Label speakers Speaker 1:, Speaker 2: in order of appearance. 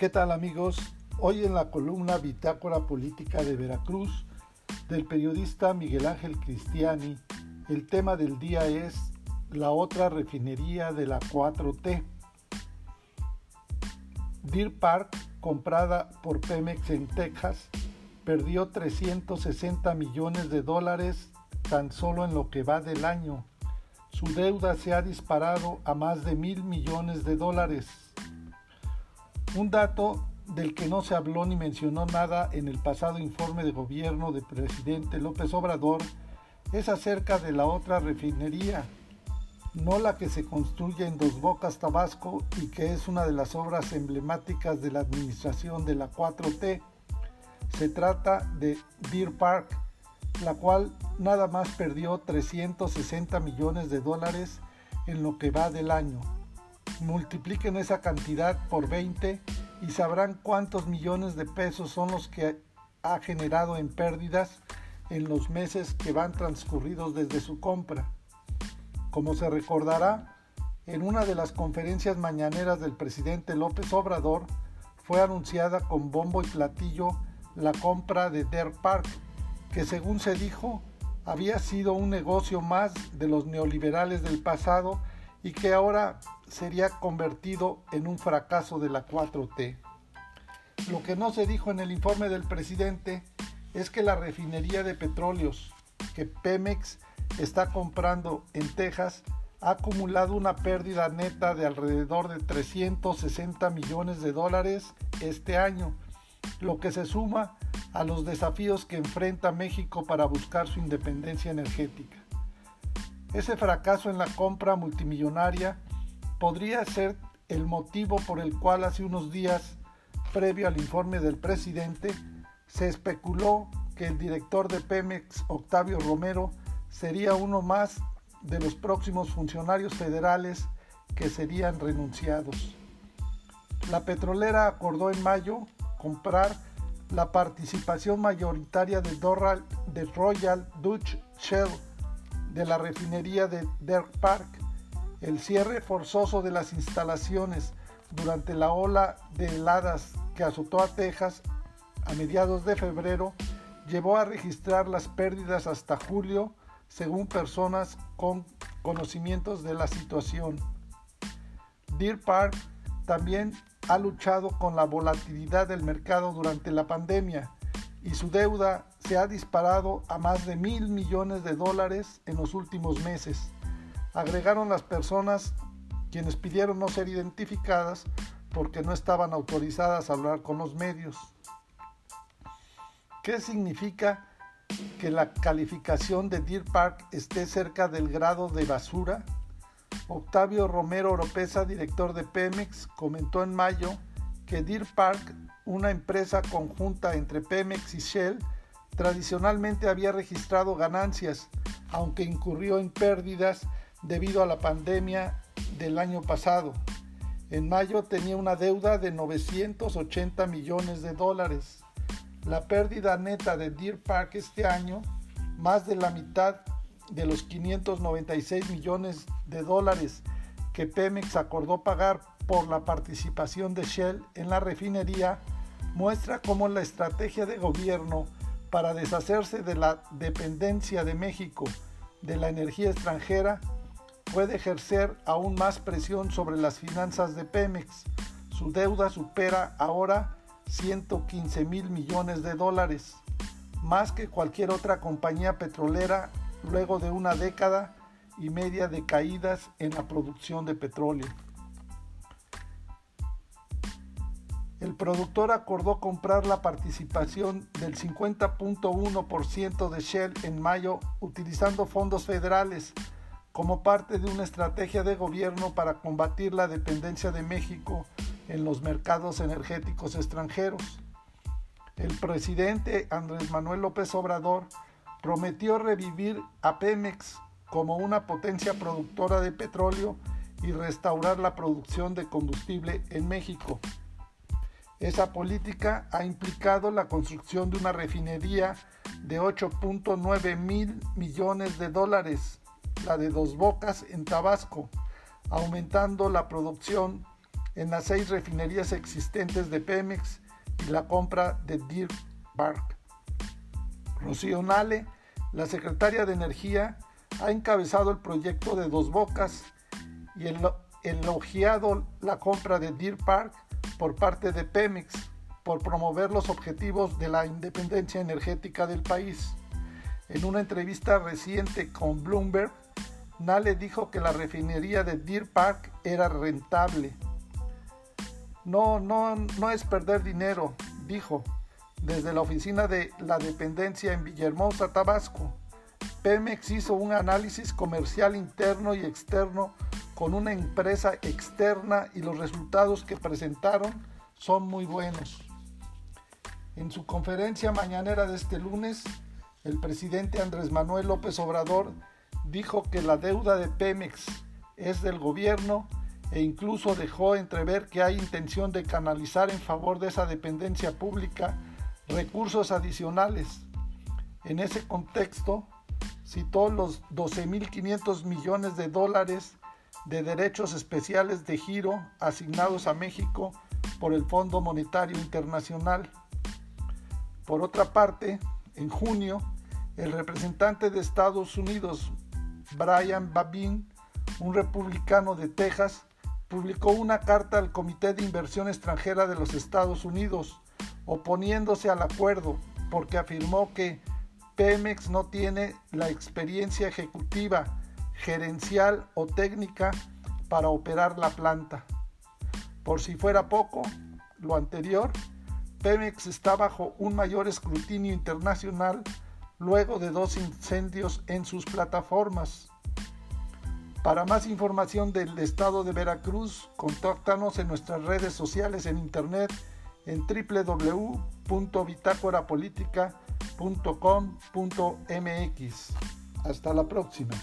Speaker 1: ¿Qué tal amigos? Hoy en la columna Bitácora Política de Veracruz del periodista Miguel Ángel Cristiani, el tema del día es la otra refinería de la 4T. Deer Park, comprada por Pemex en Texas, perdió 360 millones de dólares tan solo en lo que va del año. Su deuda se ha disparado a más de mil millones de dólares. Un dato del que no se habló ni mencionó nada en el pasado informe de gobierno del presidente López Obrador es acerca de la otra refinería, no la que se construye en Dos Bocas, Tabasco y que es una de las obras emblemáticas de la administración de la 4T. Se trata de Deer Park, la cual nada más perdió 360 millones de dólares en lo que va del año multipliquen esa cantidad por 20 y sabrán cuántos millones de pesos son los que ha generado en pérdidas en los meses que van transcurridos desde su compra. Como se recordará, en una de las conferencias mañaneras del presidente López Obrador fue anunciada con bombo y platillo la compra de Der Park, que según se dijo había sido un negocio más de los neoliberales del pasado y que ahora sería convertido en un fracaso de la 4T. Lo que no se dijo en el informe del presidente es que la refinería de petróleos que Pemex está comprando en Texas ha acumulado una pérdida neta de alrededor de 360 millones de dólares este año, lo que se suma a los desafíos que enfrenta México para buscar su independencia energética. Ese fracaso en la compra multimillonaria podría ser el motivo por el cual hace unos días, previo al informe del presidente, se especuló que el director de Pemex, Octavio Romero, sería uno más de los próximos funcionarios federales que serían renunciados. La petrolera acordó en mayo comprar la participación mayoritaria de, de Royal Dutch Shell de la refinería de Derk Park, el cierre forzoso de las instalaciones durante la ola de heladas que azotó a Texas a mediados de febrero llevó a registrar las pérdidas hasta julio, según personas con conocimientos de la situación. Deer Park también ha luchado con la volatilidad del mercado durante la pandemia y su deuda se ha disparado a más de mil millones de dólares en los últimos meses. Agregaron las personas quienes pidieron no ser identificadas porque no estaban autorizadas a hablar con los medios. ¿Qué significa que la calificación de Deer Park esté cerca del grado de basura? Octavio Romero Oropesa, director de Pemex, comentó en mayo que Deer Park, una empresa conjunta entre Pemex y Shell, tradicionalmente había registrado ganancias, aunque incurrió en pérdidas debido a la pandemia del año pasado. En mayo tenía una deuda de 980 millones de dólares. La pérdida neta de Deer Park este año, más de la mitad de los 596 millones de dólares que Pemex acordó pagar por la participación de Shell en la refinería, muestra cómo la estrategia de gobierno para deshacerse de la dependencia de México de la energía extranjera puede ejercer aún más presión sobre las finanzas de Pemex. Su deuda supera ahora 115 mil millones de dólares, más que cualquier otra compañía petrolera luego de una década y media de caídas en la producción de petróleo. El productor acordó comprar la participación del 50.1% de Shell en mayo utilizando fondos federales como parte de una estrategia de gobierno para combatir la dependencia de México en los mercados energéticos extranjeros. El presidente Andrés Manuel López Obrador prometió revivir a Pemex como una potencia productora de petróleo y restaurar la producción de combustible en México. Esa política ha implicado la construcción de una refinería de 8.9 mil millones de dólares, la de Dos Bocas en Tabasco, aumentando la producción en las seis refinerías existentes de Pemex y la compra de Deer Park. Rocío Nale, la secretaria de Energía, ha encabezado el proyecto de Dos Bocas y elogiado la compra de Deer Park por parte de Pemex por promover los objetivos de la independencia energética del país. En una entrevista reciente con Bloomberg, Nale dijo que la refinería de Deer Park era rentable. No, no, no es perder dinero, dijo, desde la oficina de la dependencia en Villahermosa, Tabasco. Pemex hizo un análisis comercial interno y externo con una empresa externa y los resultados que presentaron son muy buenos. En su conferencia mañanera de este lunes, el presidente Andrés Manuel López Obrador dijo que la deuda de Pemex es del gobierno e incluso dejó entrever que hay intención de canalizar en favor de esa dependencia pública recursos adicionales. En ese contexto, citó los 12.500 millones de dólares de derechos especiales de giro asignados a México por el Fondo Monetario Internacional. Por otra parte, en junio, el representante de Estados Unidos, Brian Babin, un republicano de Texas, publicó una carta al Comité de Inversión Extranjera de los Estados Unidos oponiéndose al acuerdo porque afirmó que Pemex no tiene la experiencia ejecutiva, gerencial o técnica para operar la planta. Por si fuera poco, lo anterior, Pemex está bajo un mayor escrutinio internacional luego de dos incendios en sus plataformas. Para más información del estado de Veracruz, contáctanos en nuestras redes sociales en internet en www.bitácorapolítica.com.mx. Hasta la próxima.